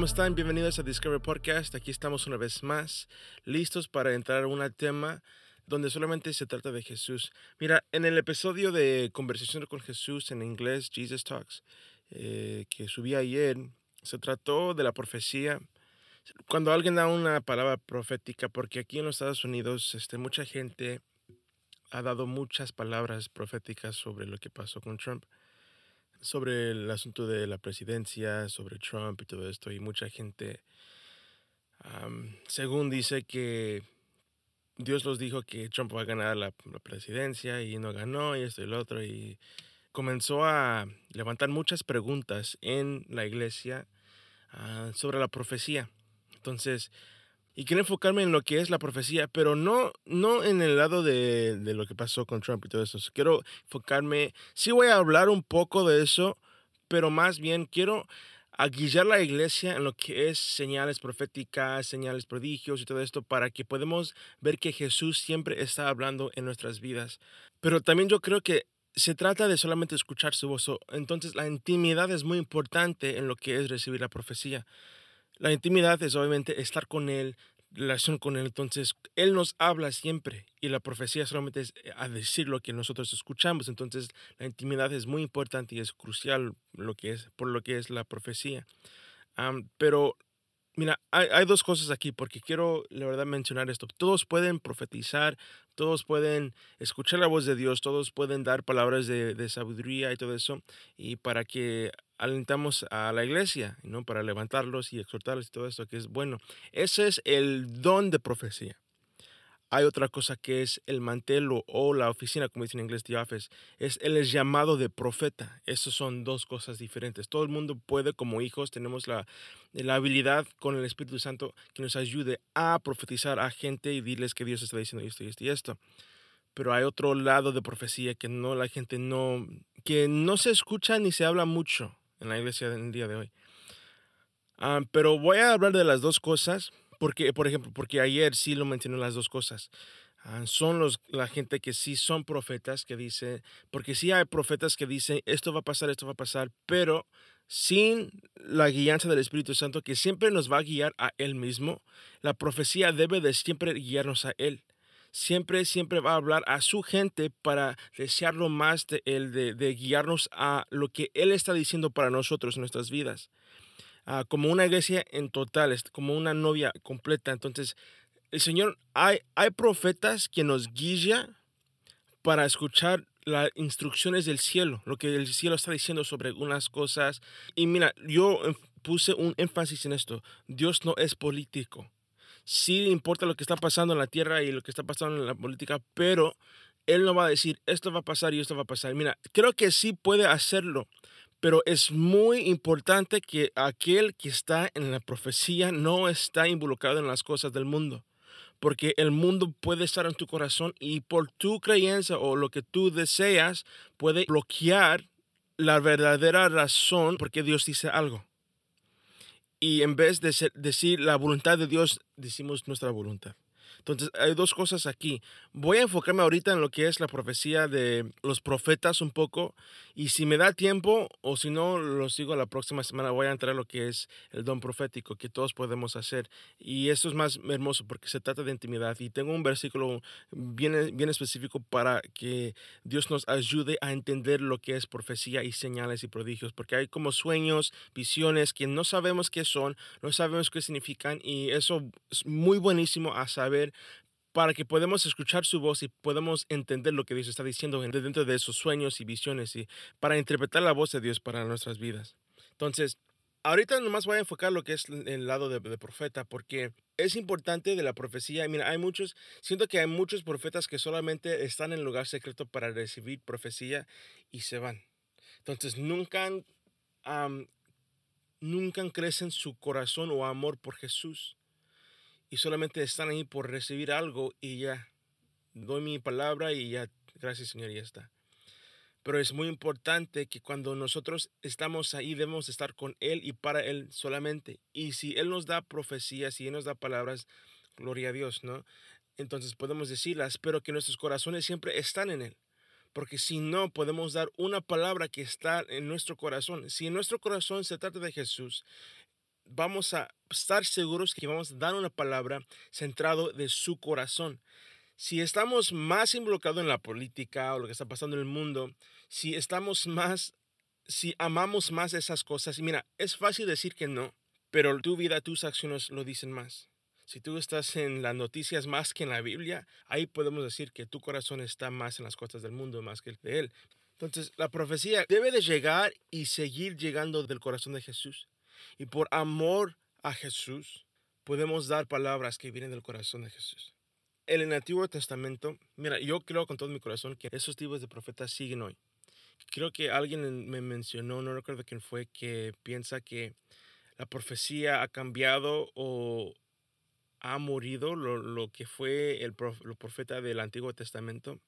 ¿cómo están? Bienvenidos a Discover Podcast. Aquí estamos una vez más, listos para entrar a un tema donde solamente se trata de Jesús. Mira, en el episodio de Conversación con Jesús en inglés, Jesus Talks, eh, que subí ayer, se trató de la profecía. Cuando alguien da una palabra profética, porque aquí en los Estados Unidos este, mucha gente ha dado muchas palabras proféticas sobre lo que pasó con Trump sobre el asunto de la presidencia, sobre Trump y todo esto, y mucha gente, según dice que Dios los dijo que Trump va a ganar la, presidencia y no ganó y esto y lo otro, y comenzó a levantar muchas preguntas en la iglesia ah, sobre la profecía. Entonces, y quiero enfocarme en lo que es la profecía, pero no, no en el lado de, de, lo que pasó con Trump y todo eso. Quiero enfocarme, sí voy a hablar un poco de eso, pero más bien quiero guiar la iglesia en lo que es señales proféticas, señales prodigios y todo esto para que podamos ver que Jesús siempre está hablando en nuestras vidas. Pero también yo creo que se trata de solamente escuchar su voz. Entonces la intimidad es muy importante en lo que es recibir la profecía. La intimidad es obviamente estar con Él, relación con Él. Entonces, Él nos habla siempre y la profecía solamente es eh, a decir lo que nosotros escuchamos. Entonces, la intimidad es muy importante y es crucial lo que es, por lo que es la profecía. pero Mira, hay, dos cosas aquí porque quiero, la verdad, mencionar esto. Todos pueden profetizar, todos pueden escuchar la voz de Dios, todos pueden dar palabras de, sabiduría y todo eso, y para que alentamos a la iglesia, ¿no? Para levantarlos y exhortarlos y todo eso, que es bueno. Ese es el don de profecía. Hay otra cosa que es el mantel o, la oficina, como dicen en inglés, the office. Es el llamado de profeta. Esas son dos cosas diferentes. Todo el mundo puede, como hijos, tenemos la, la habilidad con el Espíritu Santo que nos ayude a profetizar a gente y decirles que Dios está diciendo esto y esto y esto. Pero hay otro lado de profecía que no la gente no, que no se escucha ni se habla mucho en la iglesia del día de hoy. Ah, pero voy a hablar de las dos cosas porque, por ejemplo, porque ayer sí lo mencioné las dos cosas. Ah, son los, la gente que sí son profetas que dicen, porque sí hay profetas que dicen, esto va a pasar, esto va a pasar, pero sin la guianza del Espíritu Santo que siempre nos va a guiar a Él mismo, la profecía debe de siempre guiarnos a Él. Siempre, siempre va a hablar a su gente para desearlo más de Él, de, de guiarnos a lo que Él está diciendo para nosotros nuestras vidas. Ah, como una iglesia en total, como una novia completa. Entonces, el Señor, hay, hay profetas que nos guían para escuchar las instrucciones del cielo, lo que el cielo está diciendo sobre unas cosas. Y mira, yo puse un énfasis en esto. Dios no es político. Sí importa lo que está pasando en la tierra y lo que está pasando en la política, pero Él no va a decir, esto va a pasar y esto va a pasar. Mira, creo que sí puede hacerlo, pero es muy importante que aquel que está en la profecía no está involucrado en las cosas del mundo. Porque el mundo puede estar en tu corazón y por tu creencia o lo que tú deseas puede bloquear la verdadera razón por qué Dios dice algo. Y en vez de decir la voluntad de Dios, decimos nuestra voluntad. Entonces, hay dos cosas aquí. Voy a enfocarme ahorita en lo que es la profecía de los profetas un poco. Y si me da tiempo, o si no, lo sigo la próxima semana, voy a entrar a lo que es el don profético que todos podemos hacer. Y esto es más hermoso porque se trata de intimidad. Y tengo un versículo bien, bien específico para que Dios nos ayude a entender lo que es profecía y señales y prodigios. Porque hay como sueños, visiones que no sabemos qué son, no sabemos qué significan. Y eso es muy buenísimo a saber para que podamos escuchar su voz y podamos entender lo que Dios está diciendo dentro de esos sueños y visiones y para interpretar la voz de Dios para nuestras vidas. Entonces, ahorita nomás voy a enfocar lo que es el lado de, profeta porque es importante de la profecía. Mira, hay muchos, siento que hay muchos profetas que solamente están en lugar secreto para recibir profecía y se van. Entonces, nunca, nunca crecen su corazón o amor por Jesús y solamente están ahí por recibir algo y ya doy mi palabra y ya, gracias Señor, ya está. Pero es muy importante que cuando nosotros estamos ahí debemos estar con Él y para Él solamente. Y si Él nos da profecías, si Él nos da palabras, gloria a Dios, ¿no? Entonces podemos decirlas, pero que nuestros corazones siempre están en Él. Porque si no, podemos dar una palabra que está en nuestro corazón. Si en nuestro corazón se trata de Jesús, vamos a estar seguros que vamos a dar una palabra centrado de su corazón. Si estamos más involucrados en la política o lo que está pasando en el mundo, si estamos más, si amamos más esas cosas, y mira, es fácil decir que no, pero tu vida, tus acciones lo dicen más. Si tú estás en las noticias más que en la Biblia, ahí podemos decir que tu corazón está más en las cosas del mundo más que el de Él. Entonces, la profecía debe de llegar y seguir llegando del corazón de Jesús. Y por amor a Jesús, podemos dar palabras que vienen del corazón de Jesús. En el Antiguo Testamento, mira, yo creo con todo mi corazón que esos tipos de profetas siguen hoy. Creo que alguien me mencionó, no recuerdo quién fue, que piensa que la profecía ha cambiado o ha morido lo, que fue el profeta del Antiguo Testamento.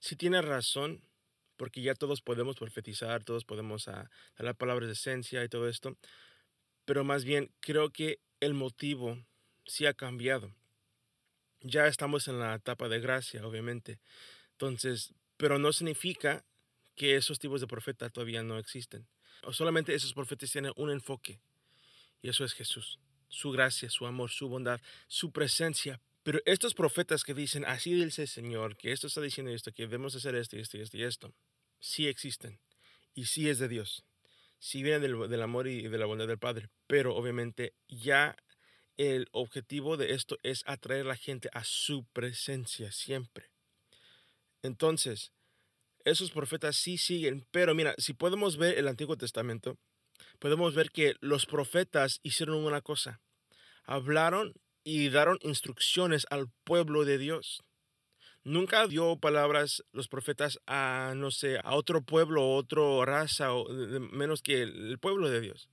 Sí tiene razón, porque ya todos podemos profetizar, todos podemos ah, dar palabras de esencia y todo esto, pero más bien creo que el motivo sí ha cambiado. Ya estamos en la etapa de gracia, obviamente. Entonces, pero no significa que esos tipos de profetas todavía no existen. O solamente esos profetas tienen un enfoque. Y eso es Jesús. Su gracia, su amor, su bondad, su presencia. Pero estos profetas que dicen, así dice el Señor, que esto está diciendo esto, que debemos hacer esto y esto y esto y esto, sí existen. Y sí es de Dios. Sí vienen del, del amor y de la bondad del Padre. Pero obviamente ya el objetivo de esto es atraer a la gente a su presencia siempre. Entonces, esos profetas sí siguen, pero mira, si podemos ver el Antiguo Testamento, podemos ver que los profetas hicieron una cosa. Hablaron y dieron instrucciones al pueblo de Dios. Nunca dio palabras los profetas a, no sé, a otro pueblo, o otra raza, o menos que el pueblo de Dios.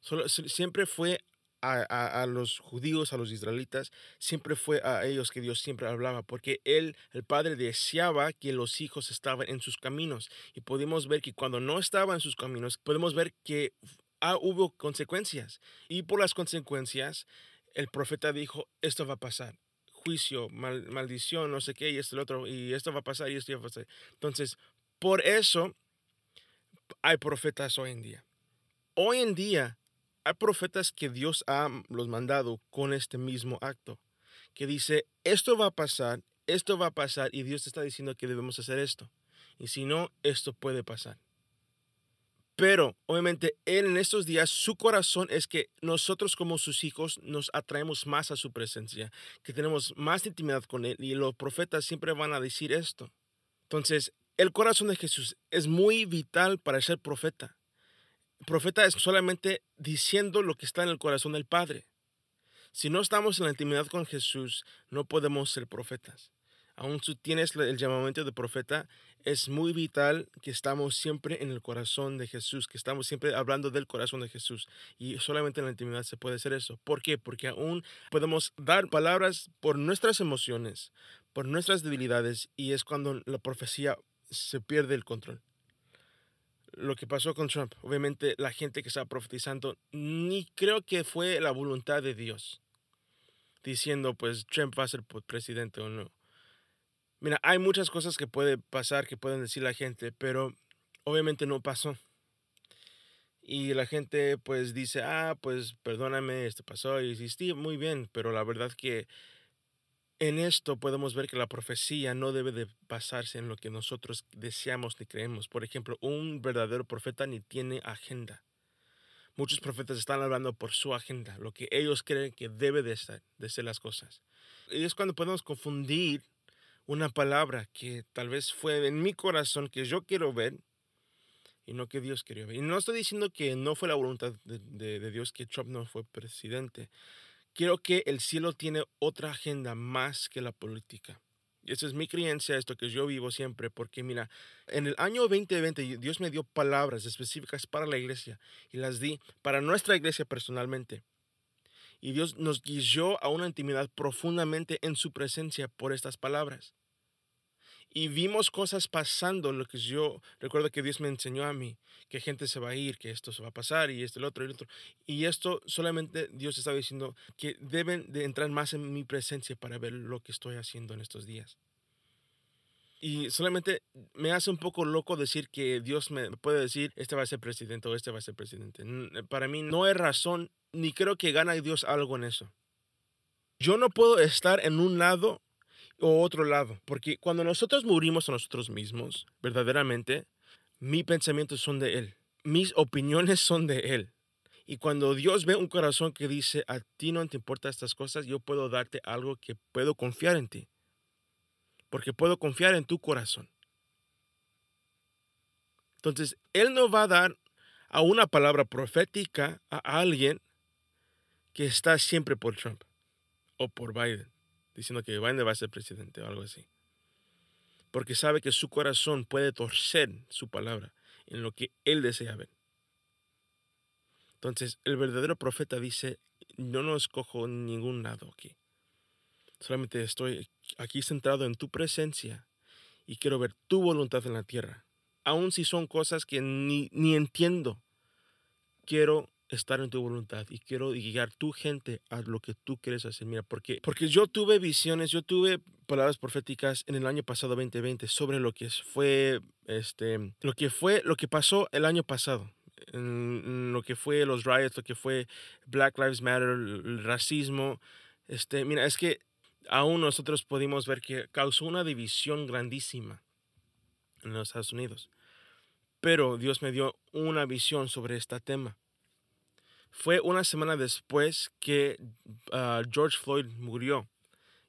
Solo, siempre fue a, los judíos, a los israelitas, siempre fue a ellos que Dios siempre hablaba, porque Él, el Padre, deseaba que los hijos estaban en sus caminos. Y podemos ver que cuando no estaban en sus caminos, podemos ver que ah, hubo consecuencias. Y por las consecuencias, el profeta dijo, esto va a pasar. Juicio, maldición, no sé qué, y esto, lo otro, y esto va a pasar, y esto va a pasar. Entonces, por eso hay profetas hoy en día. Hoy en día hay profetas que Dios ha los mandado con este mismo acto, que dice, esto va a pasar, esto va a pasar, y Dios está diciendo que debemos hacer esto. Y si no, esto puede pasar. Pero obviamente Él en estos días, su corazón es que nosotros como sus hijos nos atraemos más a su presencia, que tenemos más intimidad con Él y los profetas siempre van a decir esto. Entonces, el corazón de Jesús es muy vital para ser profeta profeta es solamente diciendo lo que está en el corazón del Padre. Si no estamos en la intimidad con Jesús, no podemos ser profetas. Aún si tienes el llamamiento de profeta, es muy vital que estamos siempre en el corazón de Jesús, que estamos siempre hablando del corazón de Jesús. Y solamente en la intimidad se puede hacer eso. ¿Por qué? Porque aún podemos dar palabras por nuestras emociones, por nuestras debilidades, y es cuando la profecía se pierde el control lo que pasó con Trump. Obviamente la gente que estaba profetizando ni creo que fue la voluntad de Dios diciendo pues Trump va a ser presidente o no. Mira, hay muchas cosas que puede pasar, que pueden decir la gente, pero obviamente no pasó. Y la gente pues dice, ah, pues perdóname, esto pasó y sí, muy bien, pero la verdad que en esto podemos ver que la profecía no debe de basarse en lo que nosotros deseamos ni creemos. Por ejemplo, un verdadero profeta ni tiene agenda. Muchos profetas están hablando por su agenda, lo que ellos creen que debe de ser, de ser las cosas. Y es cuando podemos confundir una palabra que tal vez fue en mi corazón que yo quiero ver y no que Dios quería ver. Y no estoy diciendo que no fue la voluntad de, de Dios que Trump no fue presidente. Quiero que el cielo tiene otra agenda más que la política. Y esa es mi creencia, esto que yo vivo siempre, porque mira, en el año 2020 Dios me dio palabras específicas para la iglesia y las di para nuestra iglesia personalmente. Y Dios nos guió a una intimidad profundamente en su presencia por estas palabras y vimos cosas pasando, lo que yo recuerdo que Dios me enseñó a mí, que gente se va a ir, que esto se va a pasar y esto, el otro y el otro. Y esto solamente Dios estaba diciendo que deben de entrar más en mi presencia para ver lo que estoy haciendo en estos días. Y solamente me hace un poco loco decir que Dios me puede decir, este va a ser presidente o este va a ser presidente. Para mí no hay razón, ni creo que gana Dios algo en eso. Yo no puedo estar en un lado o otro lado, porque cuando nosotros morimos a nosotros mismos, verdaderamente, mis pensamientos son de Él, mis opiniones son de Él. Y cuando Dios ve un corazón que dice, a ti no te importan estas cosas, yo puedo darte algo que puedo confiar en ti porque puedo confiar en tu corazón. Entonces, Él no va a dar a una palabra profética a alguien que está siempre por Trump o por Biden, diciendo que Biden va a ser presidente o algo así. Porque sabe que su corazón puede torcer su palabra en lo que Él desea ver. Entonces, el verdadero profeta dice, yo no escojo ningún lado aquí. Solamente estoy aquí centrado en tu presencia y quiero ver tu voluntad en la tierra. Aun si son cosas que ni, ni entiendo, quiero estar en tu voluntad y quiero guiar tu gente a lo que tú quieres hacer. Mira, porque, porque yo tuve visiones, yo tuve palabras proféticas en el año pasado 2020 sobre lo que fue, este, lo que fue, lo que pasó el año pasado. En, lo que fue los riots, lo que fue Black Lives Matter, el racismo. Este, mira, es que aún nosotros pudimos ver que causó una división grandísima en los Estados Unidos. Pero Dios me dio una visión sobre este tema. Fue una semana después que ah, George Floyd murió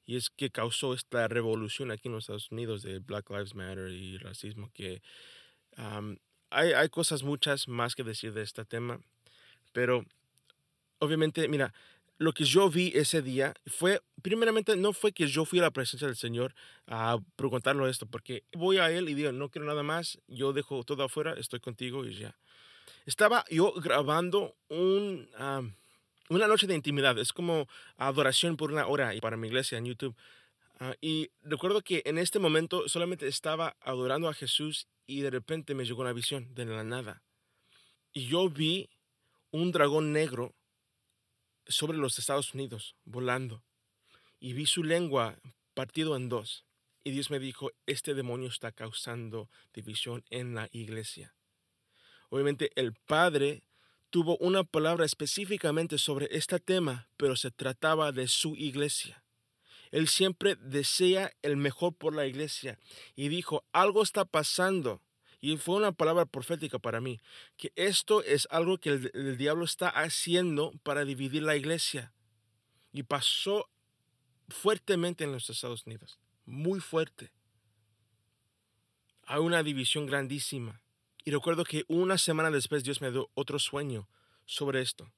y es que causó esta revolución aquí en los Estados Unidos de Black Lives Matter y racismo que hay, hay cosas muchas más que decir de este tema, pero obviamente, mira, lo que yo vi ese día fue, primeramente, no fue que yo fui a la presencia del Señor a preguntarlo esto, porque voy a Él y digo, no quiero nada más, yo dejo todo afuera, estoy contigo y ya. Estaba yo grabando un, una noche de intimidad, es como adoración por una hora para mi iglesia en YouTube. Ah, y recuerdo que en este momento solamente estaba adorando a Jesús y de repente me llegó una visión de la nada. Y yo vi un dragón negro sobre los Estados Unidos, volando, y vi su lengua partido en dos. Y Dios me dijo, este demonio está causando división en la iglesia. Obviamente el Padre tuvo una palabra específicamente sobre este tema, pero se trataba de su iglesia. Él siempre desea el mejor por la iglesia y dijo, algo está pasando y fue una palabra profética para mí, que esto es algo que el, diablo está haciendo para dividir la iglesia. Y pasó fuertemente en los Estados Unidos, muy fuerte. Hay una división grandísima. Y recuerdo que una semana después Dios me dio otro sueño sobre esto.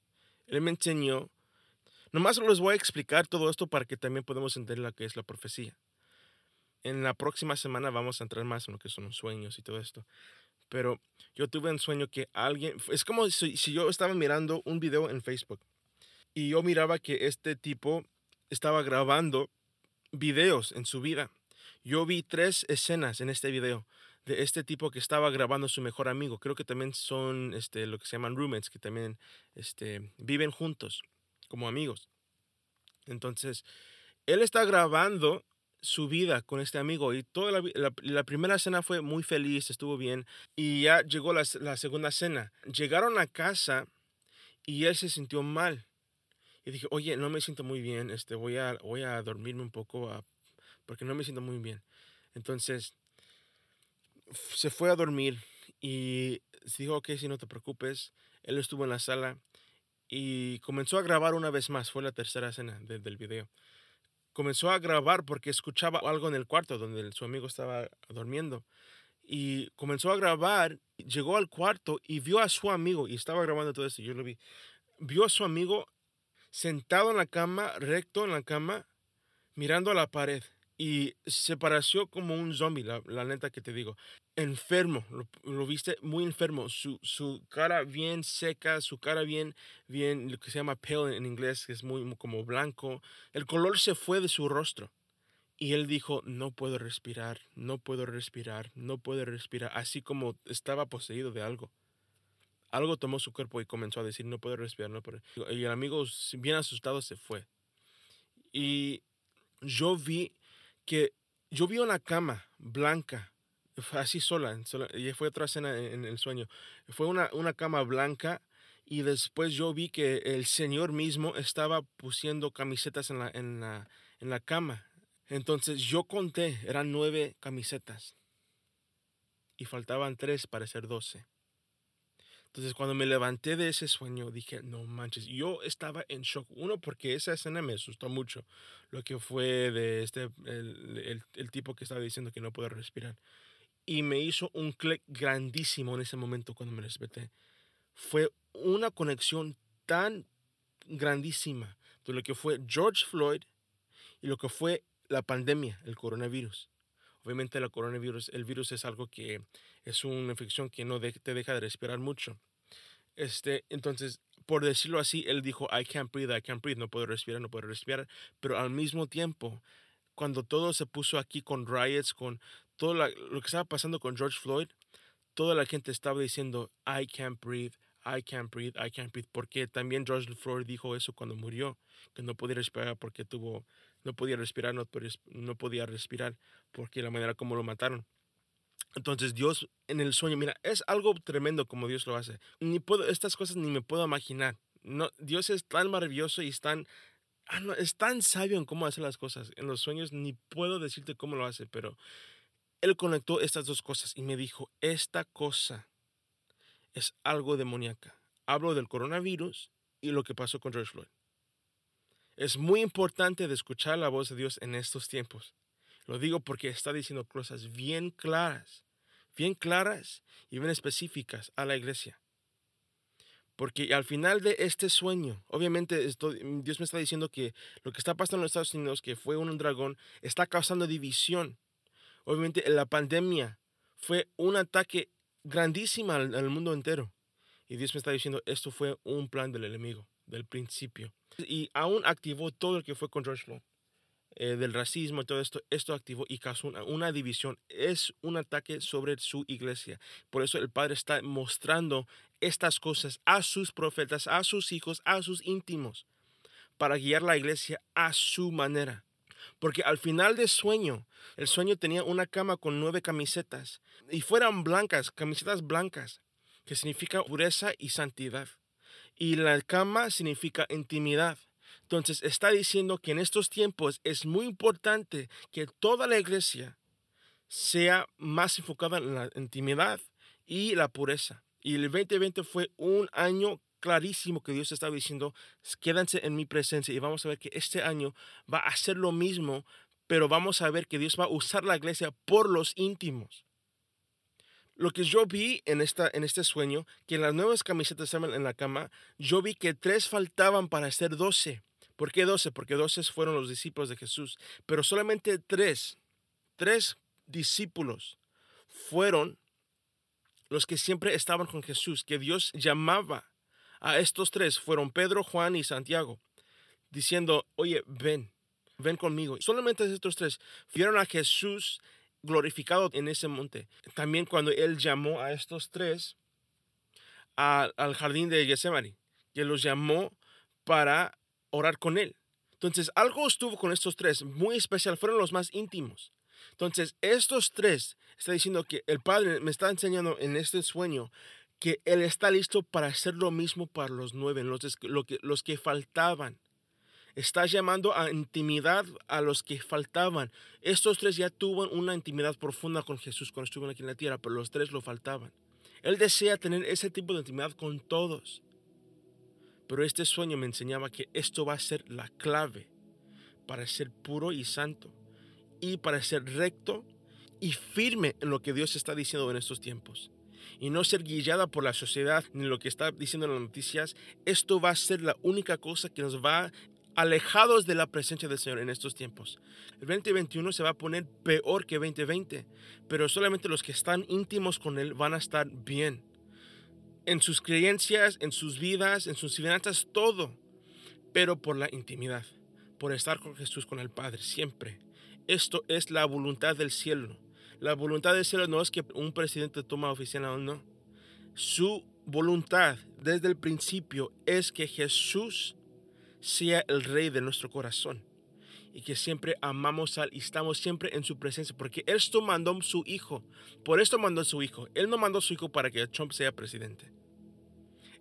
Él me enseñó, nomás les voy a explicar todo esto para que también podamos entender lo que es la profecía en la próxima semana vamos a entrar más en lo que son los sueños y todo esto. Pero yo tuve un sueño que alguien, es como si, yo estaba mirando un video en Facebook y yo miraba que este tipo estaba grabando videos en su vida. Yo vi tres escenas en este video de este tipo que estaba grabando a su mejor amigo. Creo que también son este, lo que se llaman roommates, que también este, viven juntos como amigos. Entonces, él está grabando su vida con este amigo y toda la, la, primera cena fue muy feliz, estuvo bien y ya llegó la, la, segunda cena. Llegaron a casa y él se sintió mal y dije, oye, no me siento muy bien, este, voy, a, voy a dormirme un poco porque no me siento muy bien. Entonces se fue a dormir y dijo, ok, si no te preocupes, él estuvo en la sala y comenzó a grabar una vez más, fue la tercera cena del video comenzó a grabar porque escuchaba algo en el cuarto donde su amigo estaba durmiendo. Y comenzó a grabar, llegó al cuarto y vio a su amigo, y estaba grabando todo esto, yo lo vi, vio a su amigo sentado en la cama, recto en la cama, mirando a la pared y se pareció como un zombie, la, neta que te digo. Enfermo, lo, viste muy enfermo, su, su, cara bien seca, su cara bien, bien, lo que se llama pale en inglés, que es muy, como blanco. El color se fue de su rostro. Y él dijo, no puedo respirar, no puedo respirar, no puedo respirar, así como estaba poseído de algo. Algo tomó su cuerpo y comenzó a decir, no puedo respirar, no puedo. Y el amigo, bien asustado, se fue. Y yo vi que yo vi una cama blanca, así sola, sola, y fue otra escena en, el sueño. Fue una, una cama blanca y después yo vi que el Señor mismo estaba pusiendo camisetas en la, en la, en la cama. Entonces yo conté, eran nueve camisetas y faltaban tres para ser doce. Entonces cuando me levanté de ese sueño dije, no manches, yo estaba en shock. Uno, porque esa escena me asustó mucho, lo que fue de este, el, el, el tipo que estaba diciendo que no puede respirar. Y me hizo un clic grandísimo en ese momento cuando me desperté. Fue una conexión tan grandísima de lo que fue George Floyd y lo que fue la pandemia, el coronavirus. Obviamente el coronavirus, el virus es algo que es una infección que no te deja de respirar mucho. Este, entonces, por decirlo así, él dijo, I can't breathe, I can't breathe, no puedo respirar, no puedo respirar. Pero al mismo tiempo, cuando todo se puso aquí con riots, con todo la, lo que estaba pasando con George Floyd, toda la gente estaba diciendo, I can't breathe, I can't breathe, I can't breathe, porque también George Floyd dijo eso cuando murió, que no podía respirar porque tuvo, no podía respirar, no, no podía respirar porque la manera como lo mataron. Entonces Dios en el sueño, mira, es algo tremendo como Dios lo hace. Ni puedo, estas cosas ni me puedo imaginar. No, Dios es tan maravilloso y es tan, ah, no, es tan sabio en cómo hace las cosas. En los sueños ni puedo decirte cómo lo hace, pero Él conectó estas dos cosas y me dijo, esta cosa es algo demoníaca. Hablo del coronavirus y lo que pasó con George Floyd. Es muy importante de escuchar la voz de Dios en estos tiempos. Lo digo porque está diciendo cosas bien claras, bien claras y bien específicas a la iglesia. Porque al final de este sueño, obviamente esto, Dios me está diciendo que lo que está pasando en los Estados Unidos, que fue un dragón, está causando división. Obviamente la pandemia fue un ataque grandísima al, al, mundo entero. Y Dios me está diciendo, esto fue un plan del enemigo, del principio. Y aún activó todo lo que fue con George Floyd, eh, del racismo y todo esto. Esto activó y causó una, una, división. Es un ataque sobre su iglesia. Por eso el Padre está mostrando estas cosas a sus profetas, a sus hijos, a sus íntimos, para guiar la iglesia a su manera. Porque al final del sueño, el sueño tenía una cama con nueve camisetas y fueran blancas, camisetas blancas, que significa pureza y santidad. Y la cama significa intimidad. Entonces está diciendo que en estos tiempos es muy importante que toda la iglesia sea más enfocada en la intimidad y la pureza. Y el 2020 fue un año clarísimo que Dios estaba diciendo, quédense en mi presencia y vamos a ver que este año va a ser lo mismo, pero vamos a ver que Dios va a usar la iglesia por los íntimos. Lo que yo vi en, esta, en este sueño, que las nuevas camisetas estaban en la cama, yo vi que tres faltaban para ser doce. ¿Por qué doce? Porque doce fueron los discípulos de Jesús, pero solamente tres, tres discípulos fueron los que siempre estaban con Jesús, que Dios llamaba a estos tres fueron Pedro, Juan y Santiago, diciendo, oye, ven, ven conmigo. Solamente estos tres vieron a Jesús glorificado en ese monte. También cuando él llamó a estos tres al jardín de Getsemaní, que los llamó para orar con él. Entonces, algo estuvo con estos tres muy especial, fueron los más íntimos. Entonces, estos tres está diciendo que el Padre me está enseñando en este sueño que Él está listo para hacer lo mismo para los nueve, los, que, los que faltaban. Está llamando a intimidad a los que faltaban. Estos tres ya tuvieron una intimidad profunda con Jesús cuando estuvieron aquí en la tierra, pero los tres lo faltaban. Él desea tener ese tipo de intimidad con todos. Pero este sueño me enseñaba que esto va a ser la clave para ser puro y santo y para ser recto y firme en lo que Dios está diciendo en estos tiempos y no ser guiada por la sociedad ni lo que está diciendo en las noticias, esto va a ser la única cosa que nos va alejados de la presencia del Señor en estos tiempos. El 2021 se va a poner peor que 2020, pero solamente los que están íntimos con Él van a estar bien. En sus creencias, en sus vidas, en sus finanzas, todo. Pero por la intimidad, por estar con Jesús, con el Padre, siempre. Esto es la voluntad del cielo. La voluntad del cielo no es que un presidente toma oficina o no. Su voluntad desde el principio es que Jesús sea el rey de nuestro corazón y que siempre amamos a Él y estamos siempre en su presencia, porque esto mandó su hijo. Por esto mandó su hijo. Él no mandó su hijo para que Trump sea presidente.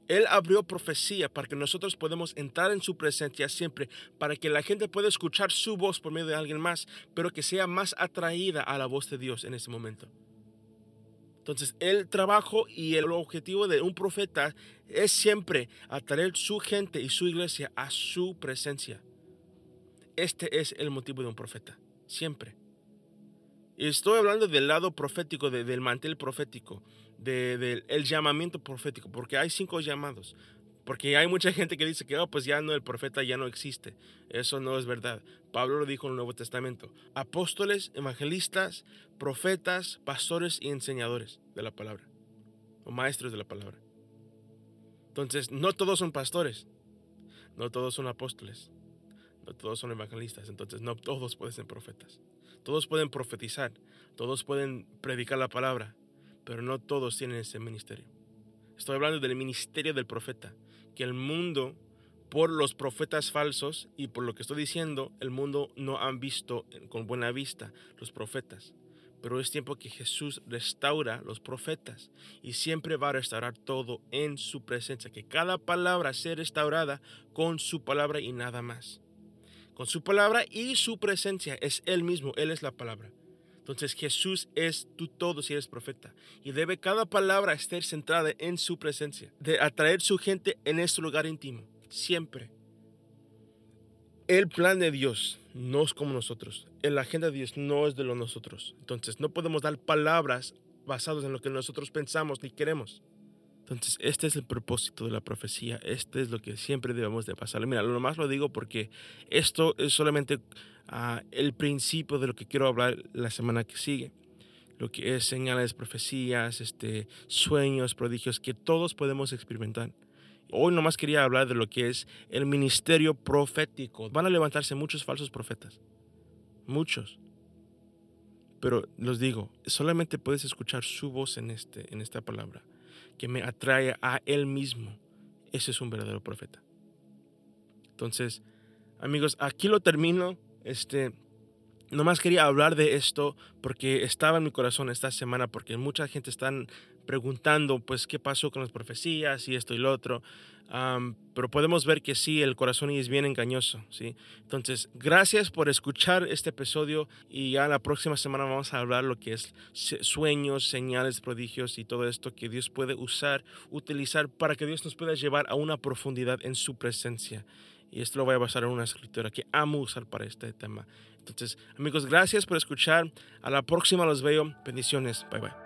Él abrió profecía para que nosotros podamos entrar en su presencia siempre, para que la gente pueda escuchar su voz por medio de alguien más, pero que sea más atraída a la voz de Dios en ese momento. Entonces, el trabajo y el objetivo de un profeta es siempre atraer su gente y su iglesia a su presencia. Este es el motivo de un profeta, siempre. Y estoy hablando del lado profético, del mantel profético, del llamamiento profético, porque hay cinco llamados. Porque hay mucha gente que dice que oh, pues ya no, el profeta ya no existe. Eso no es verdad. Pablo lo dijo en el Nuevo Testamento. Apóstoles, evangelistas, profetas, pastores y enseñadores de la palabra. O maestros de la palabra. Entonces, no todos son pastores. No todos son apóstoles. No todos son evangelistas, entonces no todos pueden ser profetas. Todos pueden profetizar, todos pueden predicar la palabra, pero no todos tienen ese ministerio. Estoy hablando del ministerio del profeta, que el mundo, por los profetas falsos y por lo que estoy diciendo, el mundo no han visto con buena vista los profetas. Pero es tiempo que Jesús restaura los profetas y siempre va a restaurar todo en su presencia, que cada palabra sea restaurada con su palabra y nada más con su palabra y su presencia. Es Él mismo, Él es la palabra. Entonces Jesús es tú todo si eres profeta. Y debe cada palabra estar centrada en su presencia. De atraer su gente en este lugar íntimo. Siempre. El plan de Dios no es como nosotros. La agenda de Dios no es de los nosotros. Entonces no podemos dar palabras basadas en lo que nosotros pensamos ni queremos. Entonces, este es el propósito de la profecía. Este es lo que siempre debemos de pasar. Mira, lo más lo digo porque esto es solamente el principio de lo que quiero hablar la semana que sigue. Lo que es señales, profecías, este, sueños, prodigios que todos podemos experimentar. Hoy nomás quería hablar de lo que es el ministerio profético. Van a levantarse muchos falsos profetas. Muchos. Pero los digo, solamente puedes escuchar su voz en, este, en esta palabra que me atrae a Él mismo. Ese es un verdadero profeta. Entonces, amigos, aquí lo termino. Este, nomás quería hablar de esto porque estaba en mi corazón esta semana, porque mucha gente está preguntando, pues, qué pasó con las profecías y esto y lo otro pero podemos ver que sí, el corazón es bien engañoso, ¿sí? Entonces, gracias por escuchar este episodio y ya la próxima semana vamos a hablar lo que es sueños, señales, prodigios y todo esto que Dios puede usar, utilizar para que Dios nos pueda llevar a una profundidad en su presencia. Y esto lo voy a basar en una escritura que amo usar para este tema. Entonces, amigos, gracias por escuchar. A la próxima los veo. Bendiciones. Bye bye.